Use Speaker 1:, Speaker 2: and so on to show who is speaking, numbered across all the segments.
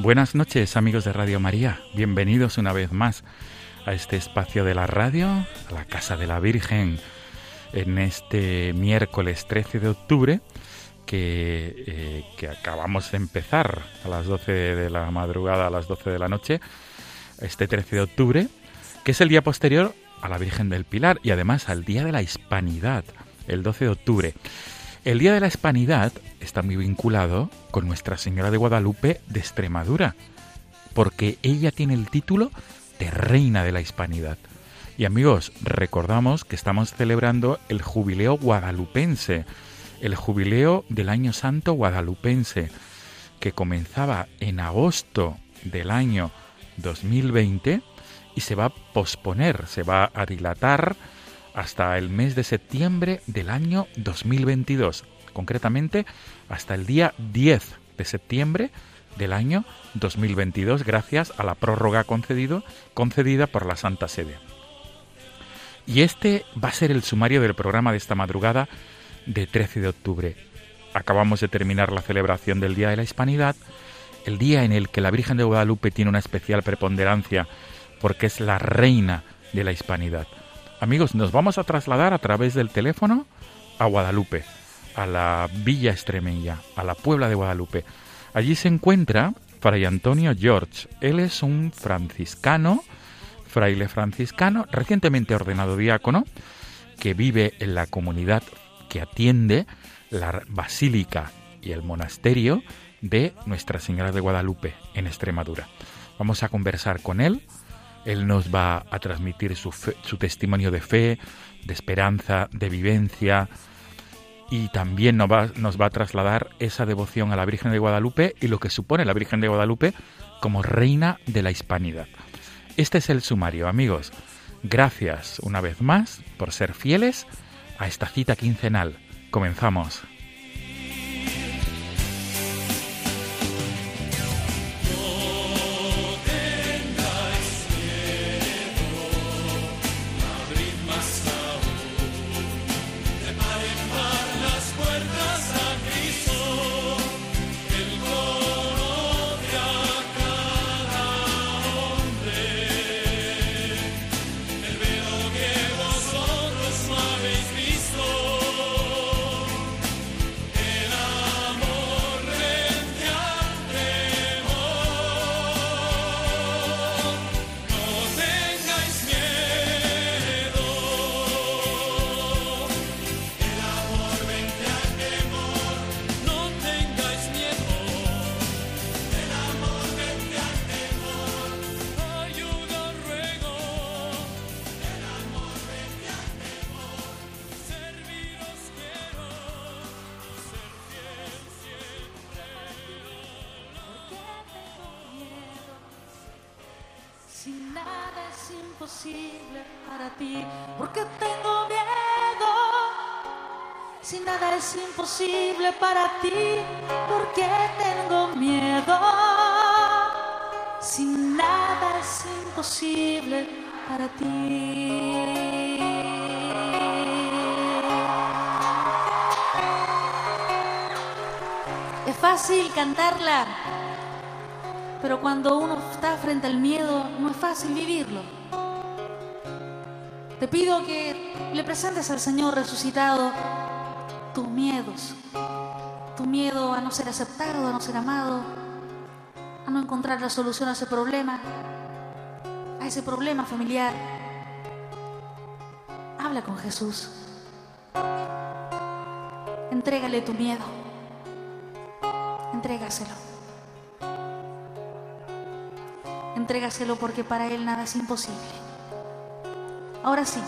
Speaker 1: Buenas noches amigos de Radio María, bienvenidos una vez más a este espacio de la radio, a la Casa de la Virgen, en este miércoles 13 de octubre que, eh, que acabamos de empezar a las 12 de la madrugada, a las 12 de la noche, este 13 de octubre, que es el día posterior a la Virgen del Pilar y además al Día de la Hispanidad, el 12 de octubre. El Día de la Hispanidad está muy vinculado con Nuestra Señora de Guadalupe de Extremadura, porque ella tiene el título de Reina de la Hispanidad. Y amigos, recordamos que estamos celebrando el jubileo guadalupense, el jubileo del año santo guadalupense, que comenzaba en agosto del año 2020 y se va a posponer, se va a dilatar hasta el mes de septiembre del año 2022, concretamente hasta el día 10 de septiembre del año 2022, gracias a la prórroga concedido, concedida por la Santa Sede. Y este va a ser el sumario del programa de esta madrugada de 13 de octubre. Acabamos de terminar la celebración del Día de la Hispanidad, el día en el que la Virgen de Guadalupe tiene una especial preponderancia porque es la reina de la Hispanidad. Amigos, nos vamos a trasladar a través del teléfono a Guadalupe, a la Villa Extremeña, a la Puebla de Guadalupe. Allí se encuentra Fray Antonio George. Él es un franciscano, fraile franciscano, recientemente ordenado diácono, que vive en la comunidad que atiende la basílica y el monasterio de Nuestra Señora de Guadalupe en Extremadura. Vamos a conversar con él. Él nos va a transmitir su, testimonio de fe, de esperanza, de vivencia y también nos va a trasladar esa devoción a la Virgen de Guadalupe y lo que supone la Virgen de Guadalupe como reina de la hispanidad. Este es el sumario, amigos. Gracias una vez más por ser fieles a esta cita quincenal. Comenzamos.
Speaker 2: Nada es imposible para ti, porque tengo miedo. Si nada es imposible para ti. Es fácil cantarla pero cuando uno está frente al miedo, no es fácil vivirlo. Te pido que le presentes al Señor resucitado tus miedos. Tu miedo a no ser aceptado, a no ser amado, a no encontrar la solución a ese problema, a ese problema familiar. Habla con Jesús. Entrégale tu miedo. Entrégaselo. Entrégaselo porque para Él nada es imposible. Ahora sí,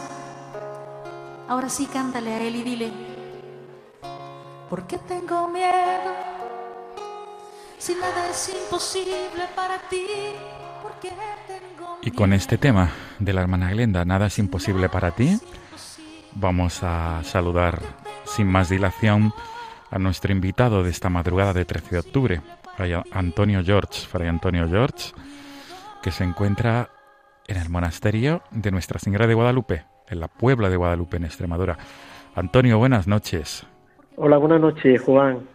Speaker 2: ahora sí cántale a Él y dile, ¿por qué tengo miedo? Si nada es imposible para ti, ¿por qué tengo
Speaker 1: Y con este tema de la hermana Glenda, nada es imposible para ti, vamos a saludar sin más dilación a nuestro invitado de esta madrugada de 13 de octubre, Antonio George, Fray Antonio George que se encuentra en el monasterio de Nuestra Señora de Guadalupe, en la Puebla de Guadalupe, en Extremadura. Antonio, buenas noches.
Speaker 3: Hola, buenas noches, Juan.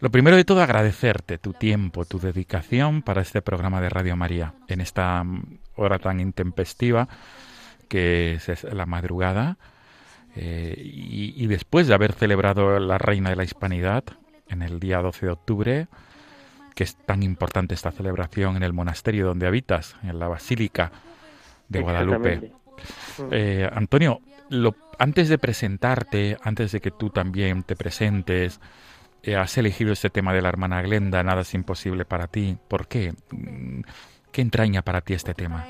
Speaker 1: Lo primero de todo, agradecerte tu tiempo, tu dedicación para este programa de Radio María, en esta hora tan intempestiva que es la madrugada, eh, y, y después de haber celebrado la Reina de la Hispanidad en el día 12 de octubre, que es tan importante esta celebración en el monasterio donde habitas, en la Basílica de Guadalupe. Eh, Antonio, antes de presentarte, antes de que tú también te presentes, eh, has elegido este tema de la hermana Glenda, Nada es imposible para ti. ¿Por qué? Mm, ¿Qué entraña para ti este tema?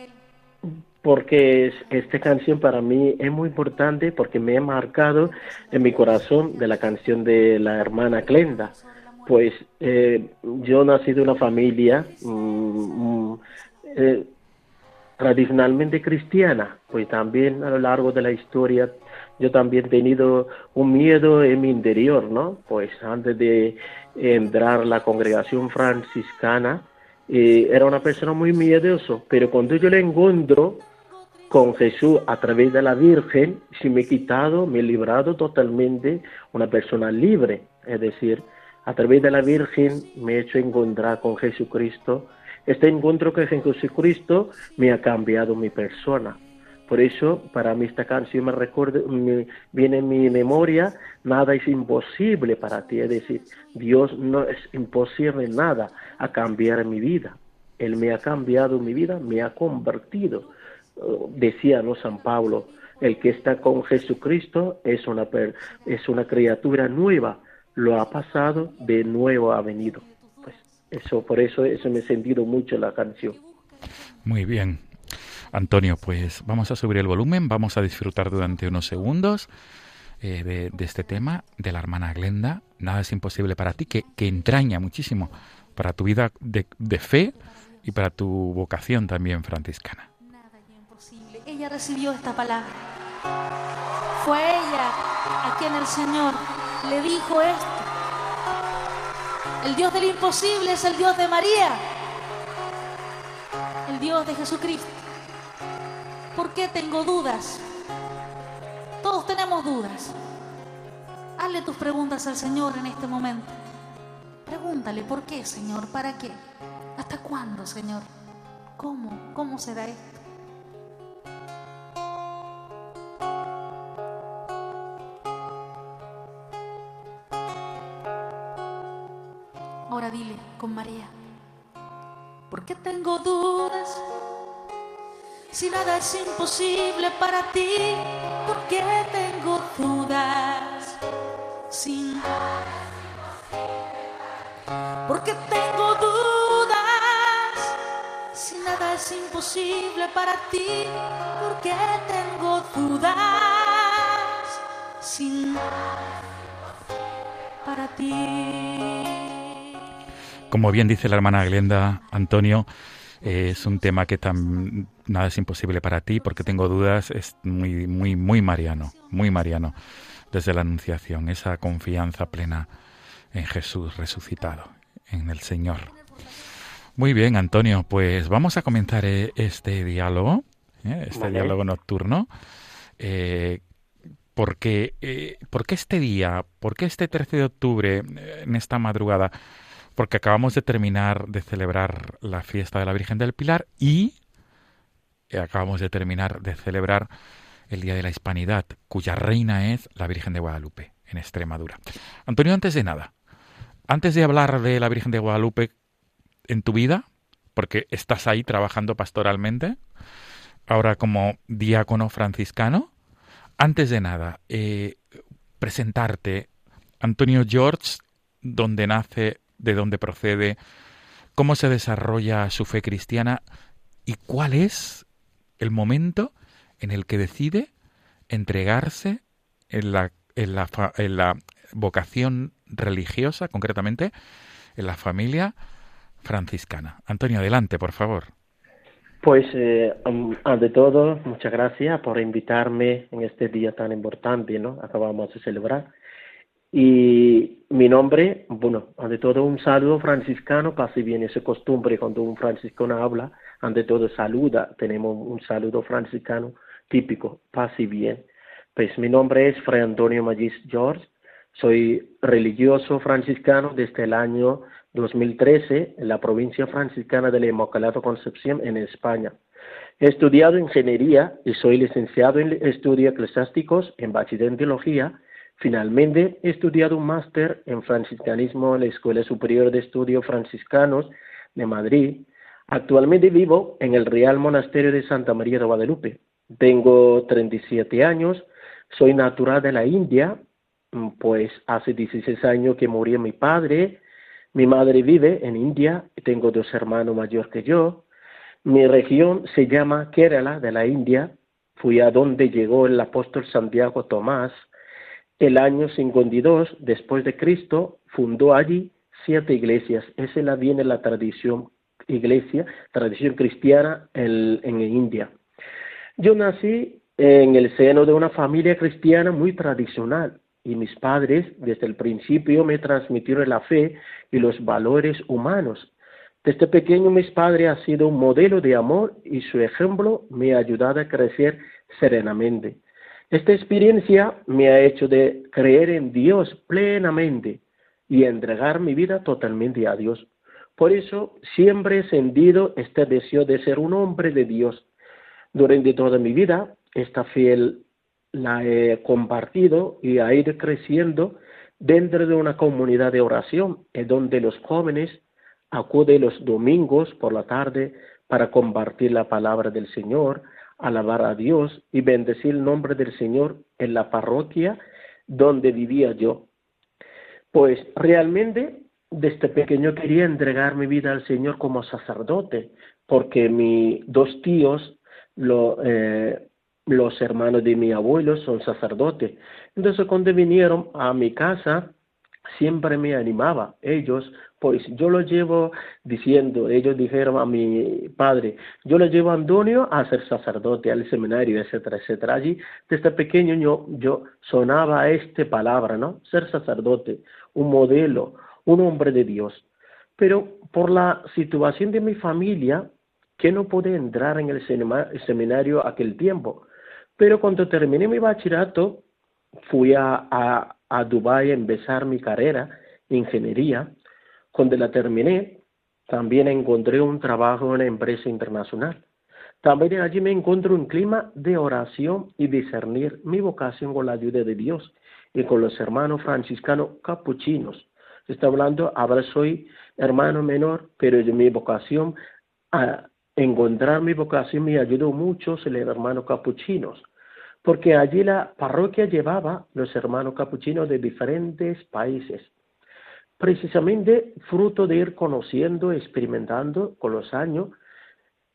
Speaker 3: Porque esta canción para mí es muy importante porque me ha marcado en mi corazón de la canción de la hermana Glenda pues eh, yo nací de una familia mm, mm, eh, tradicionalmente cristiana, pues también a lo largo de la historia yo también he tenido un miedo en mi interior, ¿no? Pues antes de entrar a la congregación franciscana, eh, era una persona muy miedoso, pero cuando yo le encuentro con Jesús a través de la Virgen, si me he quitado, me he librado totalmente una persona libre, es decir, a través de la Virgen me he hecho encontrar con Jesucristo. Este encuentro con Jesucristo me ha cambiado mi persona. Por eso, para mí esta canción me, recuerda, viene en mi memoria, nada es imposible para ti. Es decir, Dios no es imposible nada a cambiar mi vida. Él me ha cambiado mi vida, me ha convertido. Oh, decía ¿no? San Pablo, el que está con Jesucristo es una, es una criatura nueva lo ha pasado, de nuevo ha venido. Eso, por eso, eso me he sentido mucho la canción.
Speaker 1: Muy bien. Antonio, pues vamos a subir el volumen, vamos a disfrutar durante unos segundos eh, de, este tema de la hermana Glenda. Nada es imposible para ti, que, que entraña muchísimo para tu vida de, de, fe y para tu vocación también franciscana.
Speaker 2: Nada es imposible. Ella recibió esta palabra. Fue ella a quien el Señor le dijo esto. El Dios del imposible es el Dios de María, el Dios de Jesucristo. ¿Por qué tengo dudas? Todos tenemos dudas. Hazle tus preguntas al Señor en este momento. Pregúntale, ¿por qué, Señor? ¿Para qué? ¿Hasta cuándo, Señor? ¿Cómo? ¿Cómo será esto? María. ¿Por qué tengo dudas? Si nada es imposible para ti, ¿por qué tengo dudas? Sin ¿Por qué tengo dudas? Si nada es imposible para ti, ¿por qué tengo dudas? Sin para ti.
Speaker 1: Como bien dice la hermana Glenda, Antonio, eh, es un tema que tan, nada es imposible para ti, porque tengo dudas, es muy, muy, muy mariano, muy mariano, desde la Anunciación, esa confianza plena en Jesús resucitado, en el Señor. Muy bien, Antonio, pues vamos a comenzar eh, este diálogo, eh, este diálogo nocturno. Eh, porque, eh, ¿Por qué este día? ¿Por qué este 13 de octubre, en esta madrugada? Porque acabamos de terminar de celebrar la fiesta de la Virgen del Pilar y acabamos de terminar de celebrar el Día de la Hispanidad, cuya reina es la Virgen de Guadalupe, en Extremadura. Antonio, antes de nada, antes de hablar de la Virgen de Guadalupe, en tu vida, porque estás ahí trabajando pastoralmente, ahora como diácono franciscano. Antes de nada, eh, presentarte, Antonio George, dónde nace, de dónde procede, cómo se desarrolla su fe cristiana y cuál es el momento en el que decide entregarse en la, en la, en la vocación religiosa, concretamente en la familia franciscana. Antonio, adelante, por favor.
Speaker 3: Pues, eh, ante todo, muchas gracias por invitarme en este día tan importante, ¿no? Acabamos de celebrar. Y mi nombre, bueno, ante todo un saludo franciscano, casi bien esa costumbre cuando un franciscano habla, ante todo saluda, tenemos un saludo franciscano típico, paz y bien. Pues mi nombre es Fray Antonio Magis George, soy religioso franciscano desde el año 2013 en la provincia franciscana de la Inmaculada Concepción en España. He estudiado ingeniería y soy licenciado en estudios eclesiásticos en bachiller en teología. Finalmente he estudiado un máster en franciscanismo en la Escuela Superior de Estudios Franciscanos de Madrid. Actualmente vivo en el Real Monasterio de Santa María de Guadalupe. Tengo 37 años, soy natural de la India, pues hace 16 años que murió mi padre, mi madre vive en India, tengo dos hermanos mayores que yo. Mi región se llama Kerala de la India. Fui a donde llegó el apóstol Santiago Tomás. El año 52 después de Cristo fundó allí siete iglesias. Esa viene la tradición iglesia, tradición cristiana en, en India. Yo nací en el seno de una familia cristiana muy tradicional y mis padres desde el principio me transmitieron la fe y los valores humanos. Desde pequeño mis padres han sido un modelo de amor y su ejemplo me ha ayudado a crecer serenamente. Esta experiencia me ha hecho de creer en Dios plenamente y entregar mi vida totalmente a Dios. Por eso siempre he sentido este deseo de ser un hombre de Dios. Durante toda mi vida, esta fiel la he compartido y ha ido creciendo dentro de una comunidad de oración, en donde los jóvenes acuden los domingos por la tarde para compartir la palabra del Señor, alabar a Dios y bendecir el nombre del Señor en la parroquia donde vivía yo. Pues realmente desde pequeño quería entregar mi vida al Señor como sacerdote, porque mis dos tíos eh, los hermanos de mi abuelo son sacerdotes. Entonces cuando vinieron a mi casa, siempre me animaba. Ellos, pues yo lo llevo diciendo, ellos dijeron a mi padre, yo lo llevo a Antonio a ser sacerdote, al seminario, etcétera, etcétera. Allí, desde pequeño yo, yo sonaba esta palabra, ¿no? Ser sacerdote, un modelo, un hombre de Dios. Pero por la situación de mi familia, que no pude entrar en el seminario aquel tiempo, pero cuando terminé mi bachillerato, fui a, a, a Dubái a empezar mi carrera de ingeniería. Cuando la terminé, también encontré un trabajo en una empresa internacional. También allí me encuentro un clima de oración y discernir mi vocación con la ayuda de Dios y con los hermanos franciscanos capuchinos. Está hablando, ahora soy hermano menor, pero mi vocación a, encontrar mi vocación me ayudó mucho el hermano capuchinos, porque allí la parroquia llevaba los hermanos capuchinos de diferentes países, precisamente fruto de ir conociendo, experimentando con los años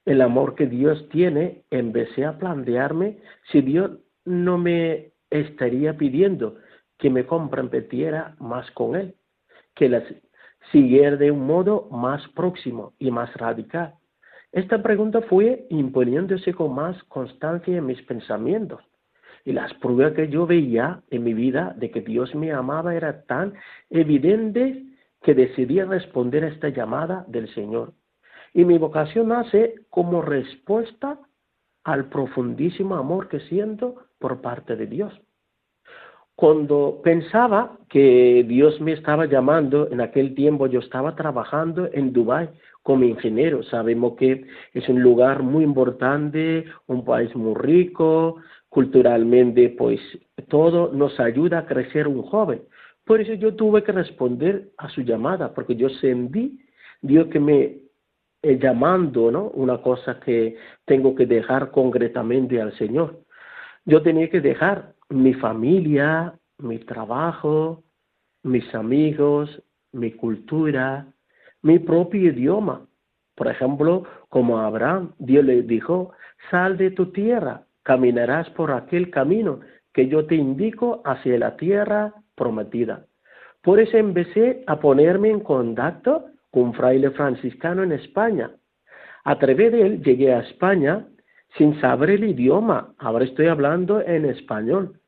Speaker 3: el amor que Dios tiene, empecé a plantearme si Dios no me estaría pidiendo que me comprometiera más con Él, que la siguiera de un modo más próximo y más radical Esta pregunta fue imponiéndose con más constancia en mis pensamientos. Y las pruebas que yo veía en mi vida de que Dios me amaba era tan evidente que decidí responder a esta llamada del Señor. Y mi vocación nace como respuesta al profundísimo amor que siento por parte de Dios. Cuando pensaba que Dios me estaba llamando, en aquel tiempo yo estaba trabajando en Dubái como ingeniero. Sabemos que es un lugar muy importante, un país muy rico, culturalmente, pues todo nos ayuda a crecer un joven. Por eso yo tuve que responder a su llamada, porque yo sentí Dios que me eh, llamando, ¿no? Una cosa que tengo que dejar concretamente al Señor. Yo tenía que dejar mi familia, mi trabajo, mis amigos, mi cultura, mi propio idioma. Por ejemplo, como Abraham, Dios le dijo, sal de tu tierra, caminarás por aquel camino que yo te indico hacia la tierra prometida. Por eso empecé a ponerme en contacto con fraile franciscano en España. A través de él llegué a España sin saber el idioma. Ahora estoy hablando en español,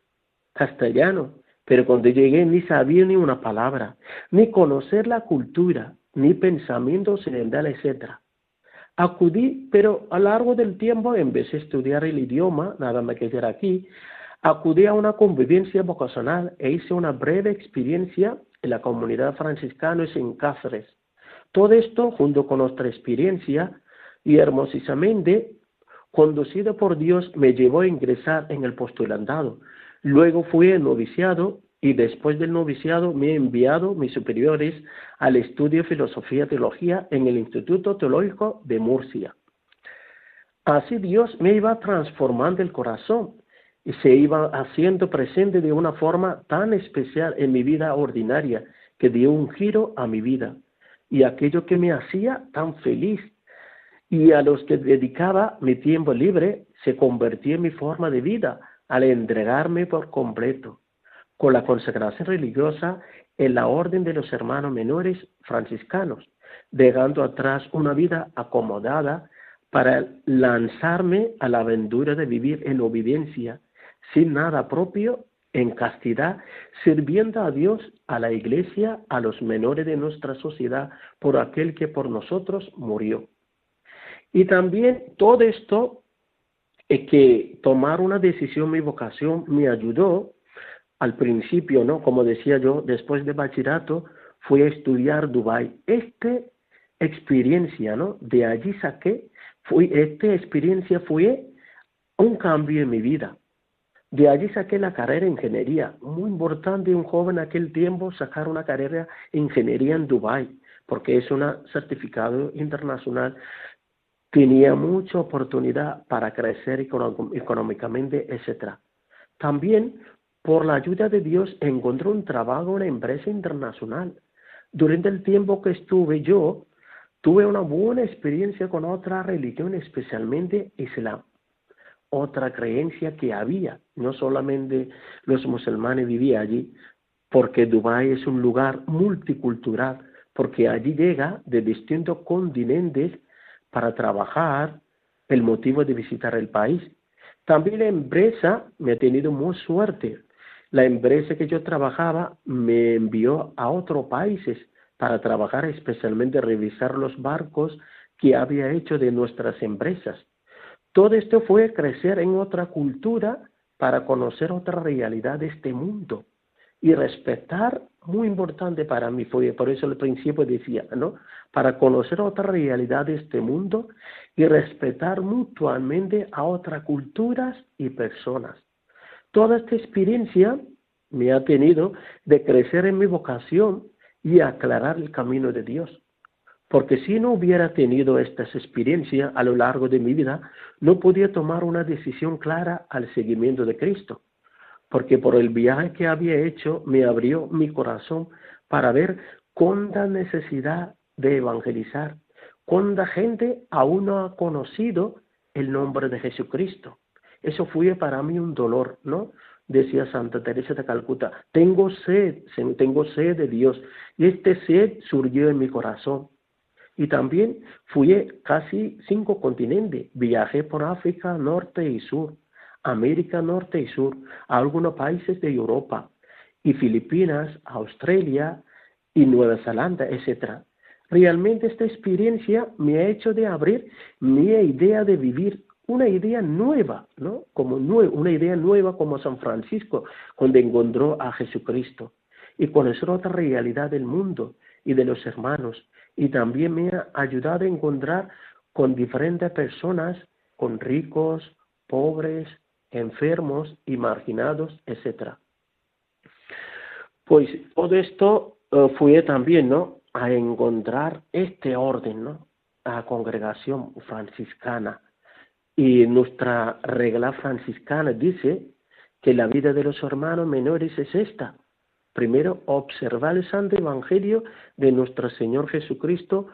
Speaker 3: castellano, pero cuando llegué ni sabía ni una palabra, ni conocer la cultura, ni pensamiento occidental, etc. Acudí, pero a lo largo del tiempo, en vez de estudiar el idioma, nada más que era aquí, Acudí a una convivencia vocacional e hice una breve experiencia en la comunidad franciscana en Cáceres. Todo esto, junto con nuestra experiencia, y hermosamente, conducido por Dios, me llevó a ingresar en el postulandado. Luego fui noviciado y después del noviciado me he enviado mis superiores al estudio de filosofía y teología en el Instituto Teológico de Murcia. Así Dios me iba transformando el corazón y se iba haciendo presente de una forma tan especial en mi vida ordinaria que dio un giro a mi vida y aquello que me hacía tan feliz y a los que dedicaba mi tiempo libre se convertía en mi forma de vida al entregarme por completo con la consagración religiosa en la orden de los hermanos menores franciscanos, dejando atrás una vida acomodada para lanzarme a la aventura de vivir en obediencia sin nada propio, en castidad, sirviendo a Dios, a la iglesia, a los menores de nuestra sociedad, por aquel que por nosotros murió. Y también todo esto, es que tomar una decisión, mi vocación, me ayudó al principio, ¿no? Como decía yo, después de bachillerato, fui a estudiar Dubai. Esta experiencia, ¿no? De allí saqué, fui, esta experiencia fue un cambio en mi vida. De allí saqué la carrera de ingeniería. Muy importante un joven en aquel tiempo sacar una carrera de ingeniería en Dubai, porque es un certificado internacional. Tenía mucha oportunidad para crecer económicamente, etc. También, por la ayuda de Dios, encontré un trabajo en una empresa internacional. Durante el tiempo que estuve yo, tuve una buena experiencia con otra religión, especialmente Islam otra creencia que había. No solamente los musulmanes vivían allí, porque Dubái es un lugar multicultural, porque allí llega de distintos continentes para trabajar, el motivo de visitar el país. También la empresa me ha tenido muy suerte. La empresa que yo trabajaba me envió a otros países para trabajar, especialmente revisar los barcos que había hecho de nuestras empresas. Todo esto fue crecer en otra cultura para conocer otra realidad de este mundo y respetar, muy importante para mí, fue por eso al principio decía, ¿no? Para conocer otra realidad de este mundo y respetar mutuamente a otras culturas y personas. Toda esta experiencia me ha tenido de crecer en mi vocación y aclarar el camino de Dios. Porque si no hubiera tenido estas experiencias a lo largo de mi vida, no podía tomar una decisión clara al seguimiento de Cristo. Porque por el viaje que había hecho me abrió mi corazón para ver cuánta necesidad de evangelizar, cuánta gente aún no ha conocido el nombre de Jesucristo. Eso fue para mí un dolor, ¿no? Decía Santa Teresa de Calcuta, tengo sed, tengo sed de Dios. Y este sed surgió en mi corazón Y también fui casi cinco continentes. Viajé por África, norte y sur, América Norte y Sur, algunos países de Europa, y Filipinas, Australia y Nueva Zelanda, etc. Realmente esta experiencia me ha hecho de abrir mi idea de vivir una idea nueva, ¿no? Como una idea nueva como San Francisco, cuando encontró a Jesucristo y conocer otra realidad del mundo y de los hermanos. Y también me ha ayudado a encontrar con diferentes personas, con ricos, pobres, enfermos y marginados, etc. Pues todo esto uh, fue también, ¿no? A encontrar este orden, ¿no? A congregación franciscana. Y nuestra regla franciscana dice que la vida de los hermanos menores es esta. Primero, observar el santo evangelio de nuestro Señor Jesucristo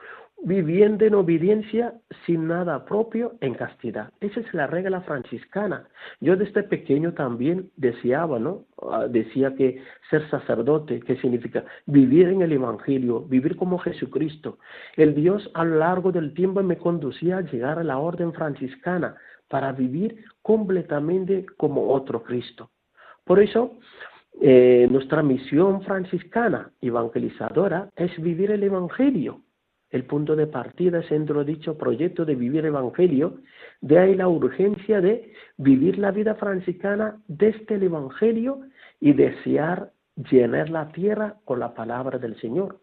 Speaker 3: viviendo en obediencia sin nada propio en castidad. Esa es la regla franciscana. Yo desde pequeño también deseaba, ¿no? Ah, decía que ser sacerdote, ¿qué significa? Vivir en el Evangelio, vivir como Jesucristo. El Dios a lo largo del tiempo me conducía a llegar a la orden franciscana para vivir completamente como otro Cristo. Por eso, eh, nuestra misión franciscana evangelizadora es vivir el Evangelio el punto de partida es dentro de dicho proyecto de vivir evangelio, de ahí la urgencia de vivir la vida franciscana desde el evangelio y desear llenar la tierra con la palabra del Señor.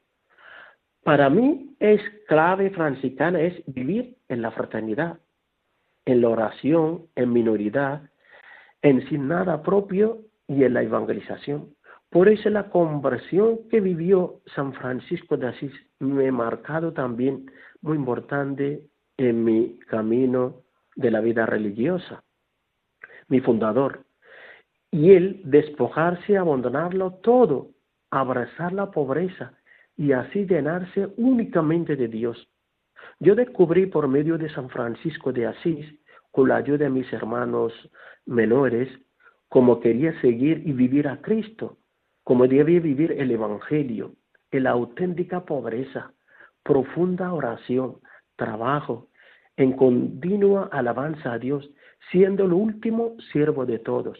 Speaker 3: Para mí es clave franciscana es vivir en la fraternidad, en la oración, en minoridad, en sin nada propio y en la evangelización. Por eso la conversión que vivió San Francisco de Asís me ha marcado también muy importante en mi camino de la vida religiosa. Mi fundador. Y él despojarse, abandonarlo todo, abrazar la pobreza y así llenarse únicamente de Dios. Yo descubrí por medio de San Francisco de Asís, con la ayuda de mis hermanos menores, cómo quería seguir y vivir a Cristo como debe vivir el Evangelio, la auténtica pobreza, profunda oración, trabajo, en continua alabanza a Dios, siendo el último siervo de todos.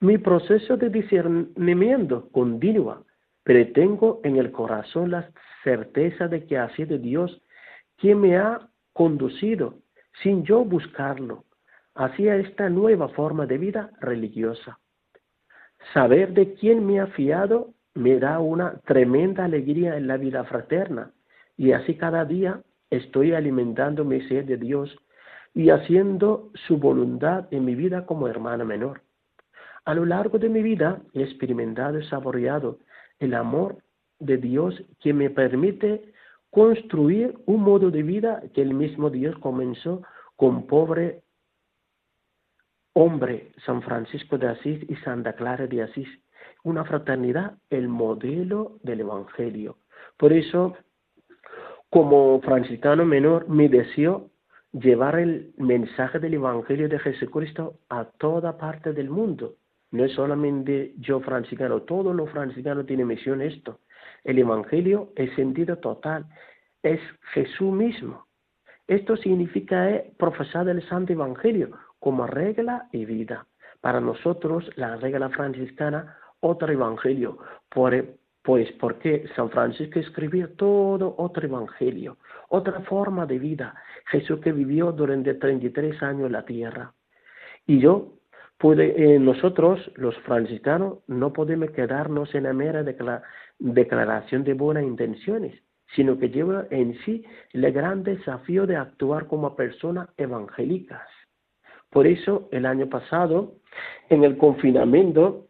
Speaker 3: Mi proceso de discernimiento continúa, pero tengo en el corazón la certeza de que ha sido Dios quien me ha conducido, sin yo buscarlo, hacia esta nueva forma de vida religiosa. Saber de quién me ha fiado me da una tremenda alegría en la vida fraterna y así cada día estoy alimentando mi sed de Dios y haciendo su voluntad en mi vida como hermana menor. A lo largo de mi vida he experimentado y saboreado el amor de Dios que me permite construir un modo de vida que el mismo Dios comenzó con pobre hombre, San Francisco de Asís y Santa Clara de Asís. Una fraternidad, el modelo del Evangelio. Por eso, como franciscano menor, mi deseo llevar el mensaje del Evangelio de Jesucristo a toda parte del mundo. No es solamente yo franciscano, todos los franciscanos tienen misión esto. El Evangelio es sentido total, es Jesús mismo. Esto significa eh, profesar el Santo Evangelio, como regla y vida. Para nosotros, la regla franciscana, otro evangelio. pues porque San Francisco escribió todo otro evangelio, otra forma de vida. Jesús que vivió durante 33 años en la tierra. Y yo, eh, nosotros, los franciscanos, no podemos quedarnos en la mera declaración de buenas intenciones, sino que lleva en sí el gran desafío de actuar como personas evangélicas. Por eso, el año pasado, en el confinamiento,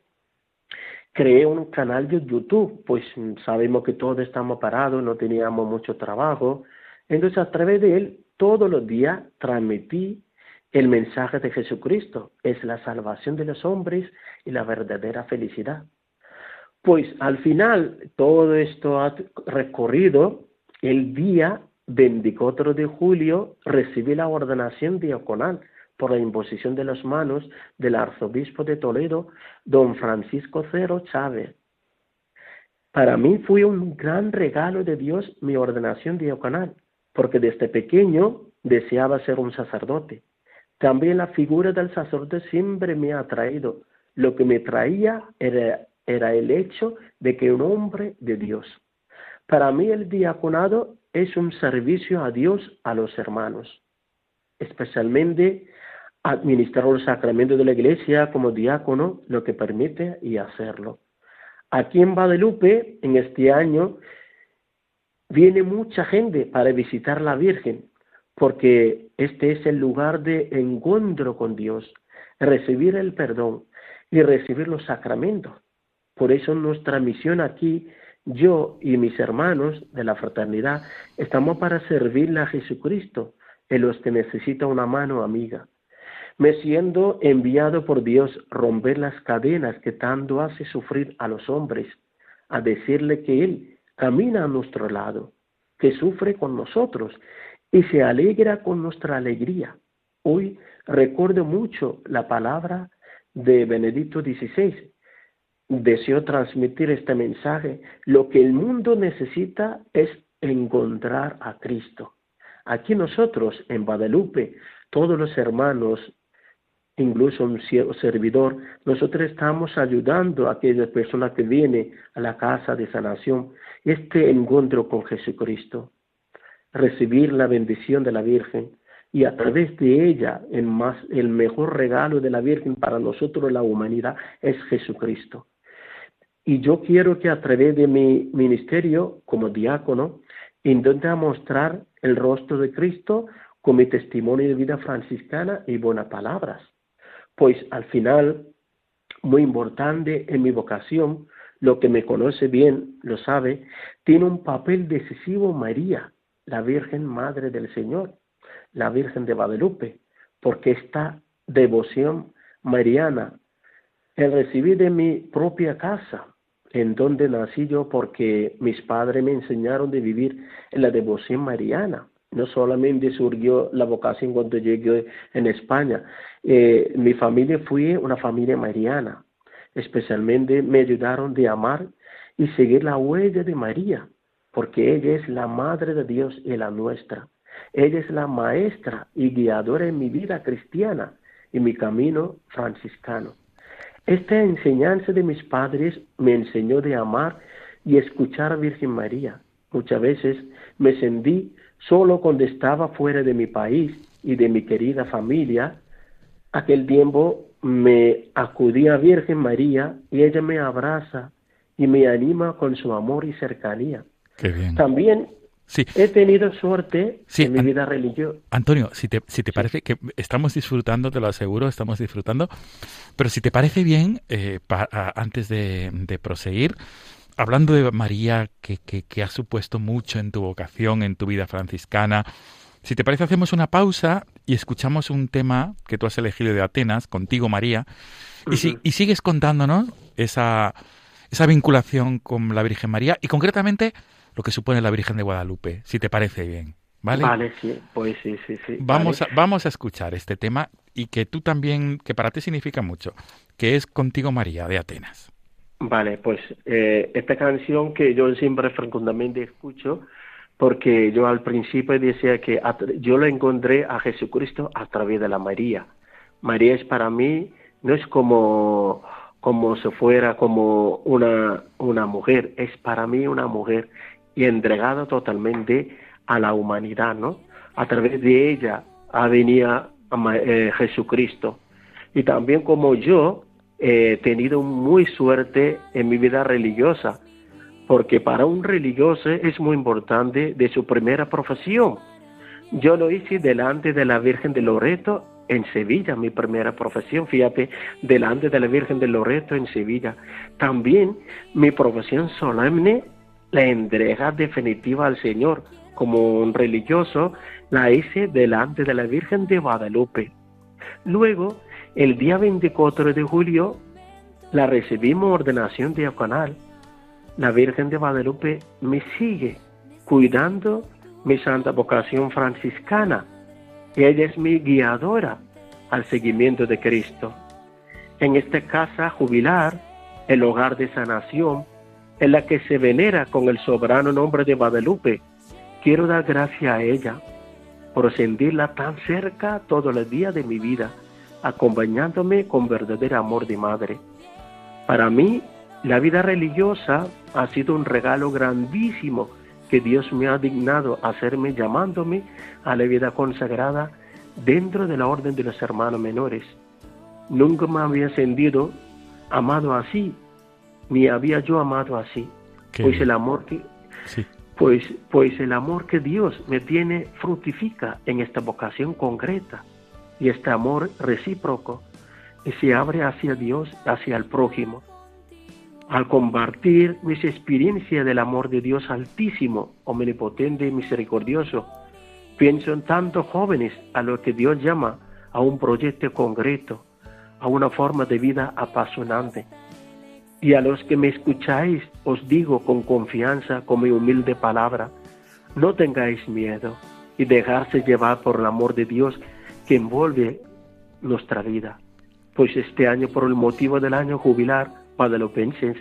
Speaker 3: creé un canal de YouTube, pues sabemos que todos estamos parados, no teníamos mucho trabajo. Entonces, a través de él, todos los días transmití el mensaje de Jesucristo, es la salvación de los hombres y la verdadera felicidad. Pues al final, todo esto ha recorrido el día 24 de julio, recibí la ordenación diaconal por la imposición de las manos del arzobispo de Toledo, don Francisco Cero Chávez. Para mí fue un gran regalo de Dios mi ordenación diaconal, porque desde pequeño deseaba ser un sacerdote. También la figura del sacerdote siempre me ha atraído. Lo que me traía era, era el hecho de que un hombre de Dios. Para mí el diaconado es un servicio a Dios, a los hermanos, especialmente administrar los sacramentos de la iglesia como diácono, lo que permite y hacerlo. Aquí en Guadalupe, en este año, viene mucha gente para visitar la Virgen, porque este es el lugar de encuentro con Dios, recibir el perdón y recibir los sacramentos. Por eso nuestra misión aquí, yo y mis hermanos de la fraternidad, estamos para servirle a Jesucristo, en los que necesita una mano amiga. Me siendo enviado por Dios romper las cadenas que tanto hace sufrir a los hombres, a decirle que Él camina a nuestro lado, que sufre con nosotros y se alegra con nuestra alegría. Hoy recuerdo mucho la palabra de Benedicto XVI. Deseo transmitir este mensaje. Lo que el mundo necesita es encontrar a Cristo. Aquí nosotros, en Guadalupe, todos los hermanos, incluso un servidor, nosotros estamos ayudando a aquellas personas que vienen a la casa de sanación, este encuentro con Jesucristo recibir la bendición de la Virgen y a través de ella el, más, el mejor regalo de la Virgen para nosotros la humanidad es Jesucristo. Y yo quiero que a través de mi ministerio como diácono intente mostrar el rostro de Cristo con mi testimonio de vida franciscana y buenas palabras. Pues al final, muy importante en mi vocación, lo que me conoce bien lo sabe, tiene un papel decisivo María, la Virgen Madre del Señor, la Virgen de Guadalupe, porque esta devoción mariana, el recibir de mi propia casa, en donde nací yo porque mis padres me enseñaron de vivir en la devoción mariana. No solamente surgió la vocación cuando llegué en España, eh, mi familia fue una familia mariana, especialmente me ayudaron de amar y seguir la huella de María porque ella es la Madre de Dios y la nuestra. Ella es la maestra y guiadora en mi vida cristiana y mi camino franciscano. Esta enseñanza de mis padres me enseñó de amar y escuchar a Virgen María. Muchas veces me sentí solo cuando estaba fuera de mi país y de mi querida familia. Aquel tiempo me acudí a Virgen María y ella me abraza y me anima con su amor y cercanía. También he tenido suerte en mi vida religiosa.
Speaker 1: Antonio, si te, si te parece que estamos disfrutando, te lo aseguro, estamos disfrutando, pero si te parece bien, eh, antes de, proseguir, hablando de María, que, que, ha supuesto mucho en tu vocación, en tu vida franciscana, si te parece, hacemos una pausa y escuchamos un tema que tú has elegido de Atenas, contigo María, y, si, y sigues contándonos esa, esa vinculación con la Virgen María y concretamente lo que supone la Virgen de Guadalupe, si te parece bien. ¿Vale?
Speaker 3: Vale, sí, pues sí, sí, sí.
Speaker 1: Vamos, a, vamos a escuchar este tema y que tú también, que para ti significa mucho, que es Contigo María de Atenas.
Speaker 3: Vale, pues eh, esta canción que yo siempre frecuentemente escucho, porque yo al principio decía que yo lo encontré a Jesucristo a través de la María. María es para mí, no es como como si fuera como una, una mujer, es para mí una mujer y entregada totalmente a la humanidad, ¿no? A través de ella venido eh, Jesucristo. Y también como yo he tenido muy suerte en mi vida religiosa, porque para un religioso es muy importante de su primera profesión. Yo lo hice delante de la Virgen de Loreto en Sevilla, mi primera profesión, fíjate, delante de la Virgen de Loreto en Sevilla. También mi profesión solemne la entrega definitiva al Señor como un religioso la hice delante de la Virgen de Guadalupe. Luego, el día 24 de julio, la recibimos ordenación diaconal. La Virgen de Guadalupe me sigue cuidando mi santa vocación franciscana. Ella es mi guiadora al seguimiento de Cristo. En esta casa jubilar, el hogar de sanación, en la que se venera con el soberano nombre de Guadalupe. Quiero dar gracias a ella por sentirla tan cerca todos los días de mi vida, acompañándome con verdadero amor de madre. Para mí, la vida religiosa ha sido un regalo grandísimo que Dios me ha dignado hacerme llamándome a la vida consagrada dentro de la orden de los hermanos menores. Nunca me había sentido amado así, ni había yo amado así. pues el amor que pues pues el amor que Dios me tiene fructifica en esta vocación concreta y este amor recíproco y se abre hacia Dios, hacia el prójimo. Al compartir mis experiencias del amor de Dios altísimo, omnipotente y misericordioso, pienso en tantos jóvenes a los que Dios llama a un proyecto concreto, a una forma de vida apasionante. Y a los que me escucháis os digo con confianza, con mi humilde palabra, no tengáis miedo y dejarse llevar por el amor de Dios que envuelve nuestra vida. Pues este año, por el motivo del año jubilar guadalupense,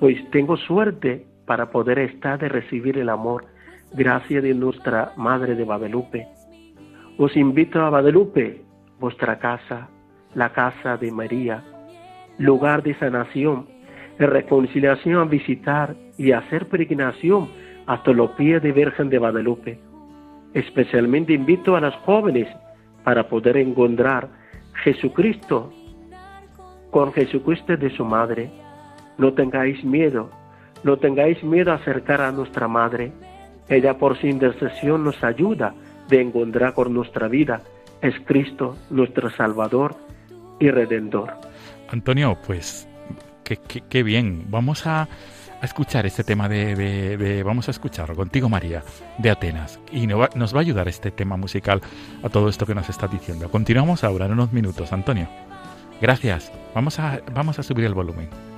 Speaker 3: pues tengo suerte para poder estar de recibir el amor, gracias de nuestra Madre de Guadalupe. Os invito a Guadalupe, vuestra casa, la casa de María, lugar de sanación, de reconciliación a visitar y hacer peregrinación hasta los pies de Virgen de Guadalupe. Especialmente invito a las jóvenes para poder encontrar Jesucristo con Jesucristo de su madre. No tengáis miedo, no tengáis miedo a acercar a nuestra madre. Ella por su intercesión nos ayuda de encontrar con nuestra vida. Es Cristo, nuestro Salvador y Redentor.
Speaker 1: Antonio, pues qué, bien. Vamos a, escuchar este tema de, Vamos a escucharlo contigo, María, de Atenas. Y nos va, nos va a ayudar este tema musical a todo esto que nos está diciendo. Continuamos ahora en unos minutos, Antonio. Gracias. Vamos a, vamos a subir el volumen.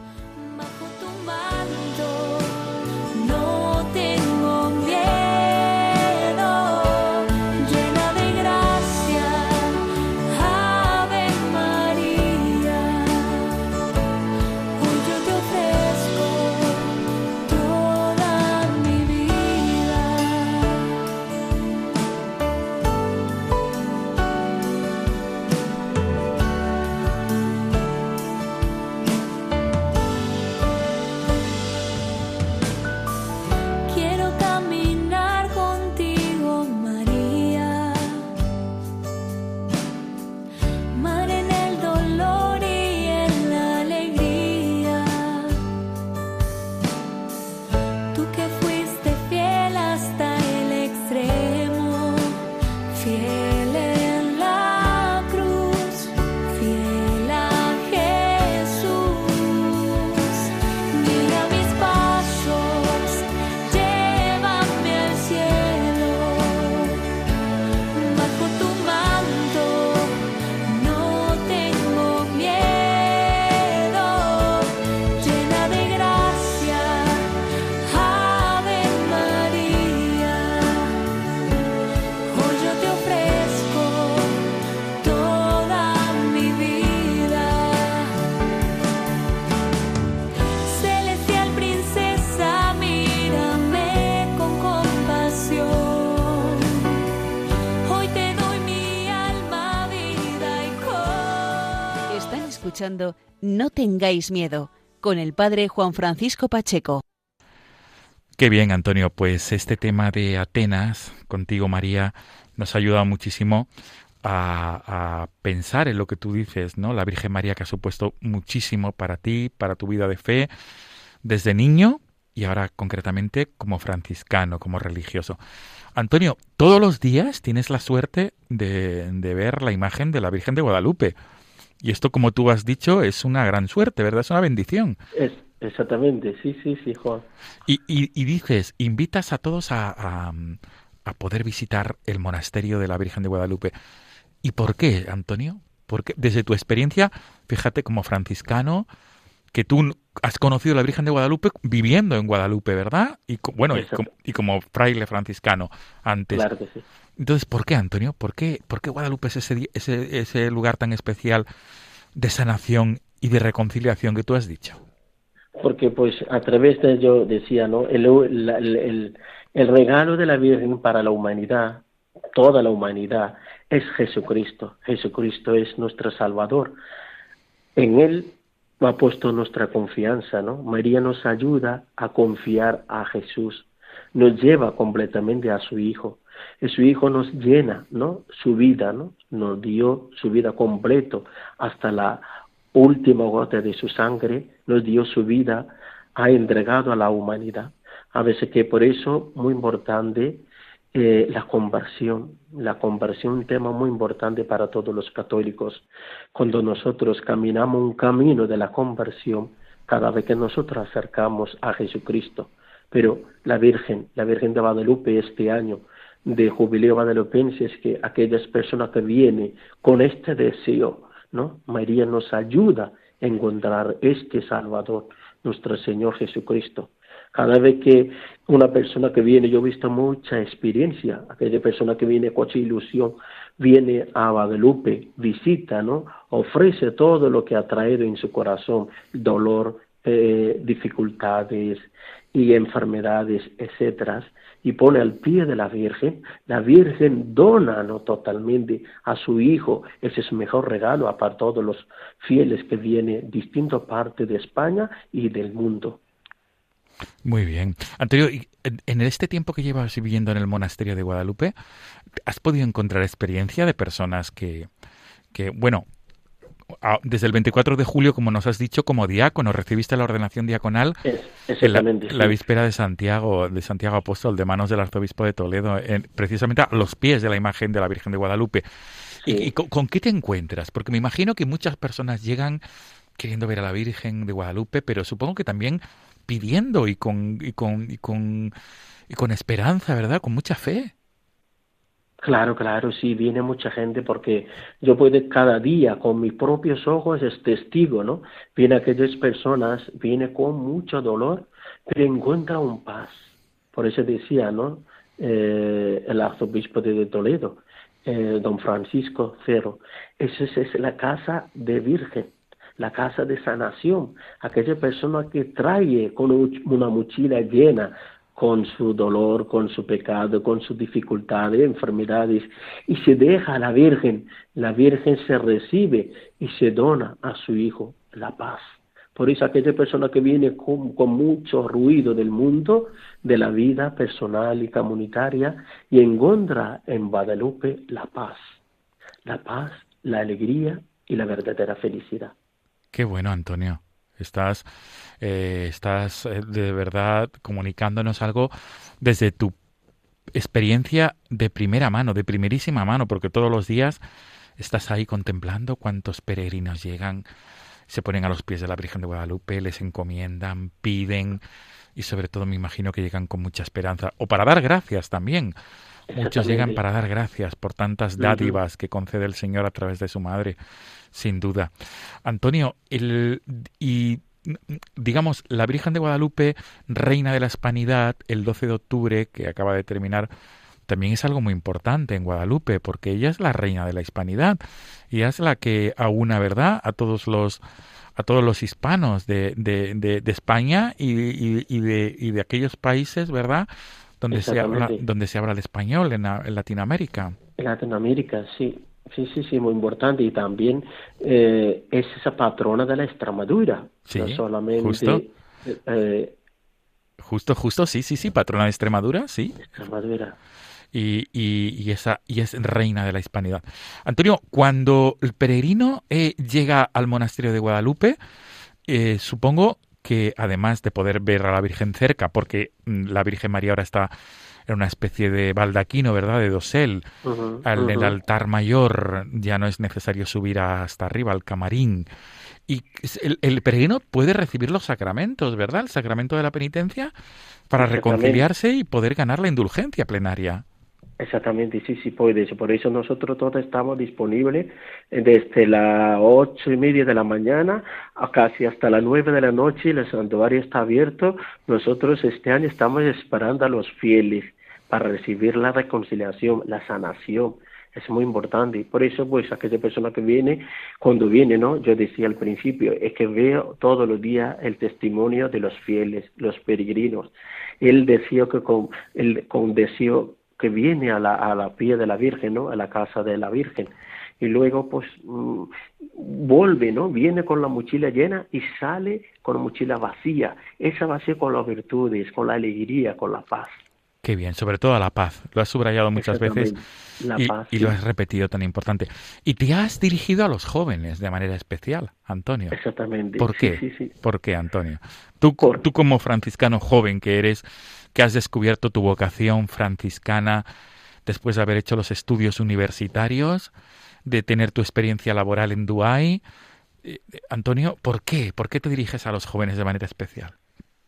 Speaker 4: No tengáis miedo con el padre Juan Francisco Pacheco.
Speaker 1: Qué bien, Antonio. Pues este tema de Atenas, contigo María, nos ha ayudado muchísimo a, pensar en lo que tú dices, ¿no? La Virgen María que ha supuesto muchísimo para ti, para tu vida de fe, desde niño y ahora concretamente como franciscano, como religioso. Antonio, todos los días tienes la suerte de ver la imagen de la Virgen de Guadalupe. Y esto, como tú has dicho, es una gran suerte, ¿verdad? Es una bendición.
Speaker 3: Es, exactamente, sí, sí, sí, Juan.
Speaker 1: Y, y, dices, invitas a todos a, a, poder visitar el monasterio de la Virgen de Guadalupe. ¿Y por qué, Antonio? Porque desde tu experiencia, fíjate como franciscano, que tú has conocido a la Virgen de Guadalupe viviendo en Guadalupe, ¿verdad? Y bueno, y como, y como, fraile franciscano antes.
Speaker 3: Claro que sí.
Speaker 1: Entonces, ¿por qué, Antonio? ¿Por qué, por qué Guadalupe es ese, ese, ese lugar tan especial de sanación y de reconciliación que tú has dicho?
Speaker 3: porque pues a través de ello decía, ¿no? El, el, el regalo de la Virgen para la humanidad, toda la humanidad, es Jesucristo. Jesucristo es nuestro Salvador. En Él ha puesto nuestra confianza, ¿no? María nos ayuda a confiar a Jesús, nos lleva completamente a su Hijo. Y su Hijo nos llena, ¿no? Su vida, ¿no? Nos dio su vida completo hasta la última gota de su sangre, nos dio su vida, ha entregado a la humanidad. A veces que por eso, muy importante, eh, la conversión. La conversión es un tema muy importante para todos los católicos. Cuando nosotros caminamos un camino de la conversión, cada vez que nosotros acercamos a Jesucristo. Pero la Virgen, la Virgen de Guadalupe este año de Jubileo Guadalupense es que aquellas personas que vienen con este deseo, ¿no? María nos ayuda a encontrar este Salvador, nuestro Señor Jesucristo. Cada vez que una persona que viene, yo he visto mucha experiencia, aquella persona que viene con mucha ilusión, viene a Guadalupe, visita, ¿no? Ofrece todo lo que ha traído en su corazón, dolor, eh, dificultades y enfermedades, etcétera, y pone al pie de la Virgen, la Virgen dona ¿no? totalmente a su Hijo, ese es su mejor regalo para todos los fieles que vienen de distintas partes de España y del mundo.
Speaker 1: Muy bien. Antonio, en este tiempo que llevas viviendo en el monasterio de Guadalupe, ¿has podido encontrar experiencia de personas que, que bueno, desde el 24 de julio, como nos has dicho, como diácono, recibiste la ordenación diaconal en la, víspera de Santiago, de Santiago Apóstol, de manos del arzobispo de Toledo, precisamente a los pies de la imagen de la Virgen de Guadalupe. ¿Y, con, qué te encuentras? Porque me imagino que muchas personas llegan queriendo ver a la Virgen de Guadalupe, pero supongo que también pidiendo y con, y con, y con, y con esperanza, ¿verdad? Con mucha fe.
Speaker 3: Claro, claro, sí, viene mucha gente porque yo puedo cada día con mis propios ojos es testigo, ¿no? Viene aquellas personas, viene con mucho dolor, pero encuentra un paz. Por eso decía, ¿no? Eh, el arzobispo de Toledo, eh, don Francisco Cero, esa es la casa de Virgen la casa de sanación, aquella persona que trae con una mochila llena con su dolor, con su pecado, con sus dificultades, enfermedades, y se deja a la Virgen, la Virgen se recibe y se dona a su Hijo la paz. Por eso aquella persona que viene con, mucho ruido del mundo, de la vida personal y comunitaria, y encuentra en Guadalupe la paz, la paz, la alegría y la verdadera felicidad.
Speaker 1: Qué bueno, Antonio. Estás, eh, estás eh, de verdad comunicándonos algo desde tu experiencia de primera mano, de primerísima mano, porque todos los días estás ahí contemplando cuántos peregrinos llegan, se ponen a los pies de la Virgen de Guadalupe, les encomiendan, piden y sobre todo me imagino que llegan con mucha esperanza o para dar gracias también. Muchos llegan para dar gracias por tantas dádivas que concede el Señor a través de su madre sin duda. Antonio, el, y digamos, la Virgen de Guadalupe, reina de la Hispanidad, el 12 de octubre, que acaba de terminar, también es algo muy importante en Guadalupe, porque ella es la reina de la Hispanidad y es la que aúna, ¿verdad?, a todos los a todos los hispanos de, de, de, España y, y, de, y de aquellos países, ¿verdad?, donde se habla, donde se habla el español en, en Latinoamérica.
Speaker 3: En Latinoamérica, sí. Sí, sí, sí, muy importante. Y también eh, es esa patrona de la Extremadura.
Speaker 1: Sí,
Speaker 3: no solamente.
Speaker 1: Justo.
Speaker 3: Eh,
Speaker 1: justo, justo, sí, sí, sí, patrona de Extremadura, sí.
Speaker 3: Extremadura.
Speaker 1: Y, y, esa, y es reina de la hispanidad. Antonio, cuando el peregrino eh, llega al monasterio de Guadalupe, supongo que además de poder ver a la Virgen cerca, porque mm, la Virgen María ahora está era una especie de baldaquino, ¿verdad?, de dosel. al el altar mayor ya no es necesario subir hasta arriba, al camarín. Y el, peregrino puede recibir los sacramentos, ¿verdad? El sacramento de la penitencia para reconciliarse y poder ganar la indulgencia plenaria.
Speaker 3: Exactamente, sí, sí puede. Por eso nosotros todos estamos disponibles desde las ocho y media de la mañana a casi hasta las nueve de la noche. El santuario está abierto. Nosotros este año estamos esperando a los fieles para recibir la reconciliación, la sanación. es muy importante. Por eso, pues, aquella persona que viene, cuando viene, ¿no? Yo decía al principio, es que veo todos los días el testimonio de los fieles, los peregrinos. Él decía que con, el, con deseo que viene a la, a la pie de la Virgen, ¿no? A la casa de la Virgen. Y luego, pues, mm, vuelve, ¿no? Viene con la mochila llena y sale con la mochila vacía. Esa vacía con las virtudes, con la alegría, con la paz.
Speaker 1: Qué bien, sobre todo la paz. Lo has subrayado muchas veces y, lo has repetido tan importante. Y te has dirigido a los jóvenes de manera especial, Antonio.
Speaker 3: Exactamente.
Speaker 1: ¿Por qué? ¿Por qué, Antonio? Tú, tú como franciscano joven que eres, que has descubierto tu vocación franciscana después de haber hecho los estudios universitarios, de tener tu experiencia laboral en Dubái. Eh, Antonio, ¿por qué? ¿Por qué te diriges a los jóvenes de manera especial?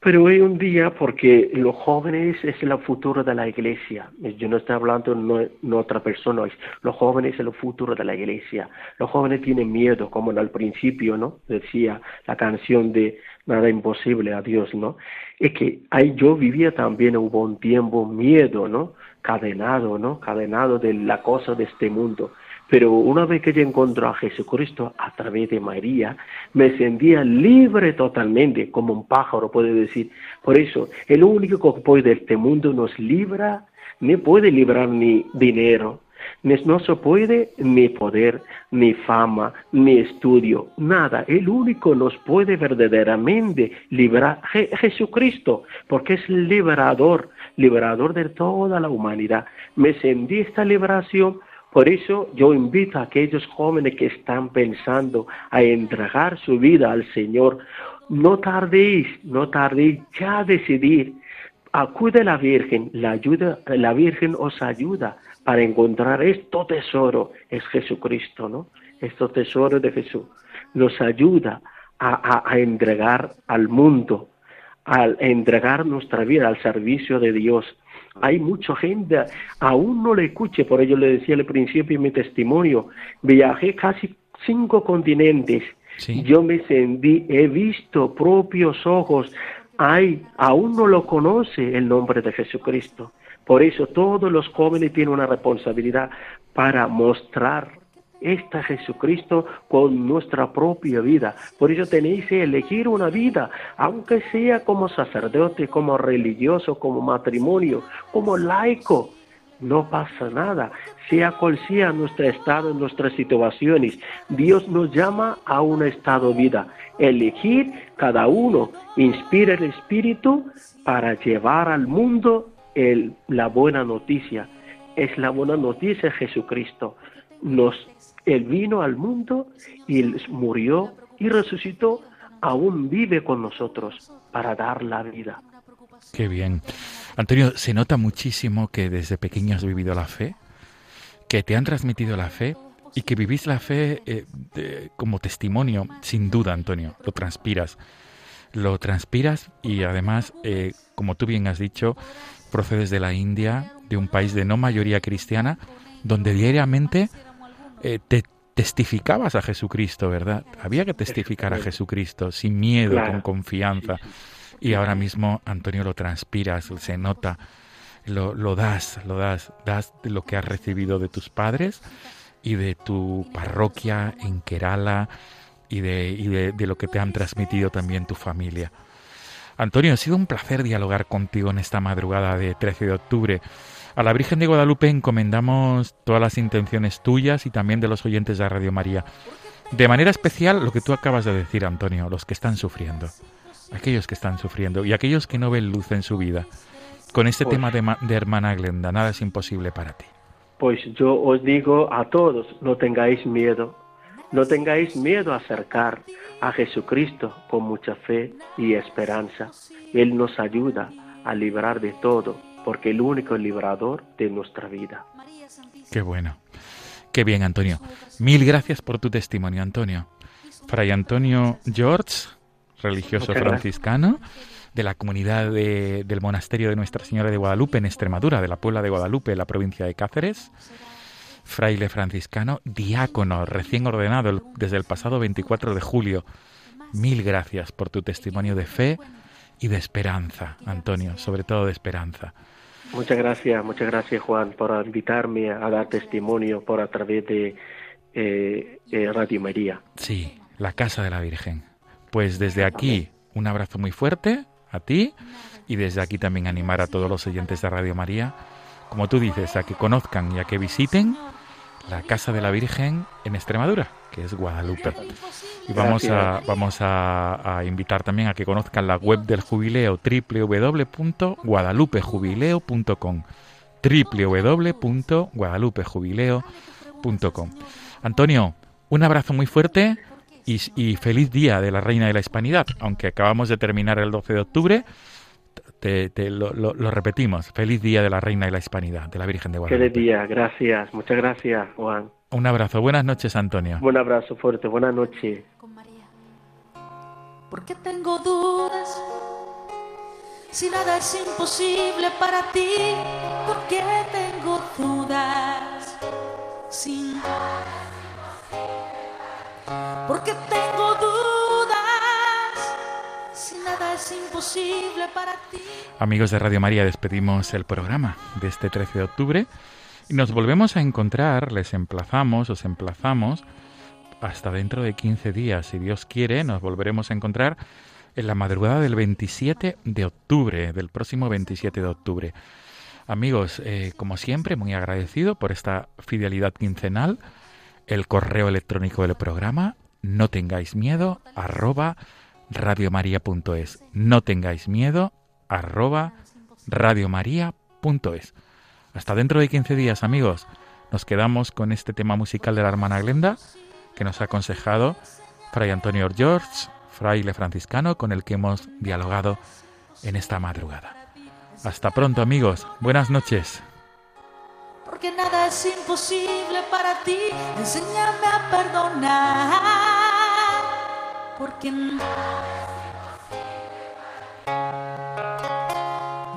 Speaker 3: Pero hoy un día, porque los jóvenes es el futuro de la iglesia. Yo no estoy hablando de otra persona, los jóvenes es el futuro de la iglesia. Los jóvenes tienen miedo, como al principio, ¿no? Decía la canción de Nada imposible a Dios, ¿no? Es que ahí yo vivía también, hubo un tiempo miedo, ¿no? Cadenado, ¿no? Cadenado de la cosa de este mundo. Pero una vez que yo encontré a Jesucristo a través de María, me sentía libre totalmente, como un pájaro puede decir. Por eso, el único que puede de este mundo nos libra, ni puede librar ni dinero, no se puede ni poder, ni fama, ni estudio, nada. El único nos puede verdaderamente librar Jesucristo, porque es liberador, liberador de toda la humanidad. Me sentí esta liberación por eso yo invito a aquellos jóvenes que están pensando a entregar su vida al Señor, no tardéis, no tardéis ya a decidir. Acude a la Virgen, la, ayuda, la Virgen os ayuda para encontrar esto tesoro, es Jesucristo, ¿no? Esto tesoro de Jesús. Nos ayuda a entregar al mundo, a entregar nuestra vida al servicio de Dios hay mucha gente, aún no le escuche, por ello le decía al principio en mi testimonio, viajé casi cinco continentes, yo me sentí, he visto propios ojos, hay, aún no lo conoce el nombre de Jesucristo. Por eso todos los jóvenes tienen una responsabilidad para mostrar está Jesucristo con nuestra propia vida. Por eso tenéis que elegir una vida, aunque sea como sacerdote, como religioso, como matrimonio, como laico. No pasa nada, sea cual sea nuestro estado, nuestras situaciones. Dios nos llama a un estado de vida. Elegir cada uno, inspira el Espíritu para llevar al mundo el, la buena noticia. Es la buena noticia Jesucristo. Nos él vino al mundo y murió y resucitó, aún vive con nosotros para dar la vida.
Speaker 1: Qué bien. Antonio, se nota muchísimo que desde pequeño has vivido la fe, que te han transmitido la fe y que vivís la fe eh, como testimonio, sin duda, Antonio, lo transpiras. Lo transpiras y además, eh, como tú bien has dicho, procedes de la India, de un país de no mayoría cristiana, donde diariamente eh, te testificabas a Jesucristo, ¿verdad? Había que testificar a Jesucristo sin miedo, con confianza. Y ahora mismo, Antonio, lo transpiras, se nota, lo, lo das, lo das, das de lo que has recibido de tus padres y de tu parroquia en Kerala y, de, y de, de, lo que te han transmitido también tu familia. Antonio, ha sido un placer dialogar contigo en esta madrugada de 13 de octubre. A la Virgen de Guadalupe encomendamos todas las intenciones tuyas y también de los oyentes de Radio María. De manera especial lo que tú acabas de decir, Antonio, los que están sufriendo, aquellos que están sufriendo y aquellos que no ven luz en su vida. Con este pues tema de, de hermana Glenda, nada es imposible para ti.
Speaker 3: Pues yo os digo a todos, no tengáis miedo, no tengáis miedo a acercar a Jesucristo con mucha fe y esperanza. Él nos ayuda a librar de todo porque el único librador de nuestra vida.
Speaker 1: Qué bueno. Qué bien, Antonio. Mil gracias por tu testimonio, Antonio. Fray Antonio George, religioso franciscano de la comunidad del monasterio de Nuestra Señora de Guadalupe en Extremadura, de la Puebla de Guadalupe, en la provincia de Cáceres. Fraile franciscano, diácono, recién ordenado desde el pasado 24 de julio. Mil gracias por tu testimonio de fe y de esperanza, Antonio, sobre todo de esperanza.
Speaker 3: Muchas gracias, muchas gracias Juan por invitarme a dar testimonio por a través de eh, eh, Radio María.
Speaker 1: Sí, la Casa de la Virgen. Pues desde aquí un abrazo muy fuerte a ti y desde aquí también animar a todos los oyentes de Radio María, como tú dices, a que conozcan y a que visiten la Casa de la Virgen en Extremadura, que es Guadalupe. Y vamos a, vamos a, invitar también a que conozcan la web del jubileo www.guadalupejubileo.com www.guadalupejubileo.com Antonio, un abrazo muy fuerte y, feliz día de la Reina de la Hispanidad, aunque acabamos de terminar el 12 de octubre. Te, lo, lo, repetimos, feliz día de la Reina de la Hispanidad, de la Virgen de Guadalupe.
Speaker 3: Feliz día, gracias, muchas gracias, Juan.
Speaker 1: Un abrazo, buenas noches, Antonio.
Speaker 3: Un abrazo fuerte, buenas noches. Con María.
Speaker 2: Porque tengo dudas, si nada es imposible para ti, porque tengo dudas, sin porque tengo dudas, si es imposible para ti.
Speaker 1: Amigos de Radio María, despedimos el programa de este 13 de octubre y nos volvemos a encontrar, les emplazamos, os emplazamos hasta dentro de 15 días, si Dios quiere, nos volveremos a encontrar en la madrugada del 27 de octubre, del próximo 27 de octubre. Amigos, eh, como siempre, muy agradecido por esta fidelidad quincenal el correo electrónico del programa no tengáis miedo arroba radiomaria.es no tengáis miedo arroba radiomaria.es hasta dentro de 15 días amigos. Nos quedamos con este tema musical de la hermana Glenda que nos ha aconsejado Fray Antonio George fraile franciscano con el que hemos dialogado en esta madrugada. Hasta pronto amigos. Buenas noches.
Speaker 2: Porque nada es imposible para ti. A perdonar, porque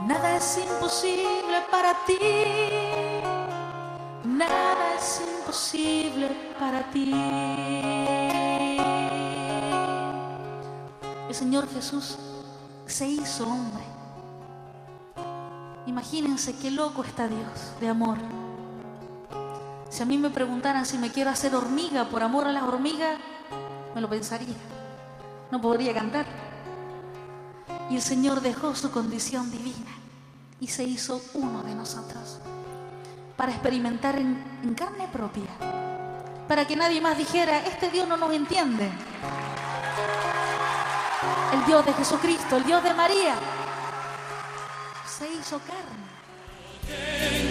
Speaker 2: nada es imposible para ti. Nada es imposible para ti. El Señor Jesús se hizo hombre. Imagínense qué loco está Dios de amor. Si a mí me preguntaran si me quiero hacer hormiga por amor a las hormigas, me lo pensaría. No podría cantar. Y el Señor dejó su condición divina y se hizo uno de nosotros para experimentar en, carne propia, para que nadie más dijera, este Dios no nos entiende. El Dios de Jesucristo, el Dios de María, se hizo carne.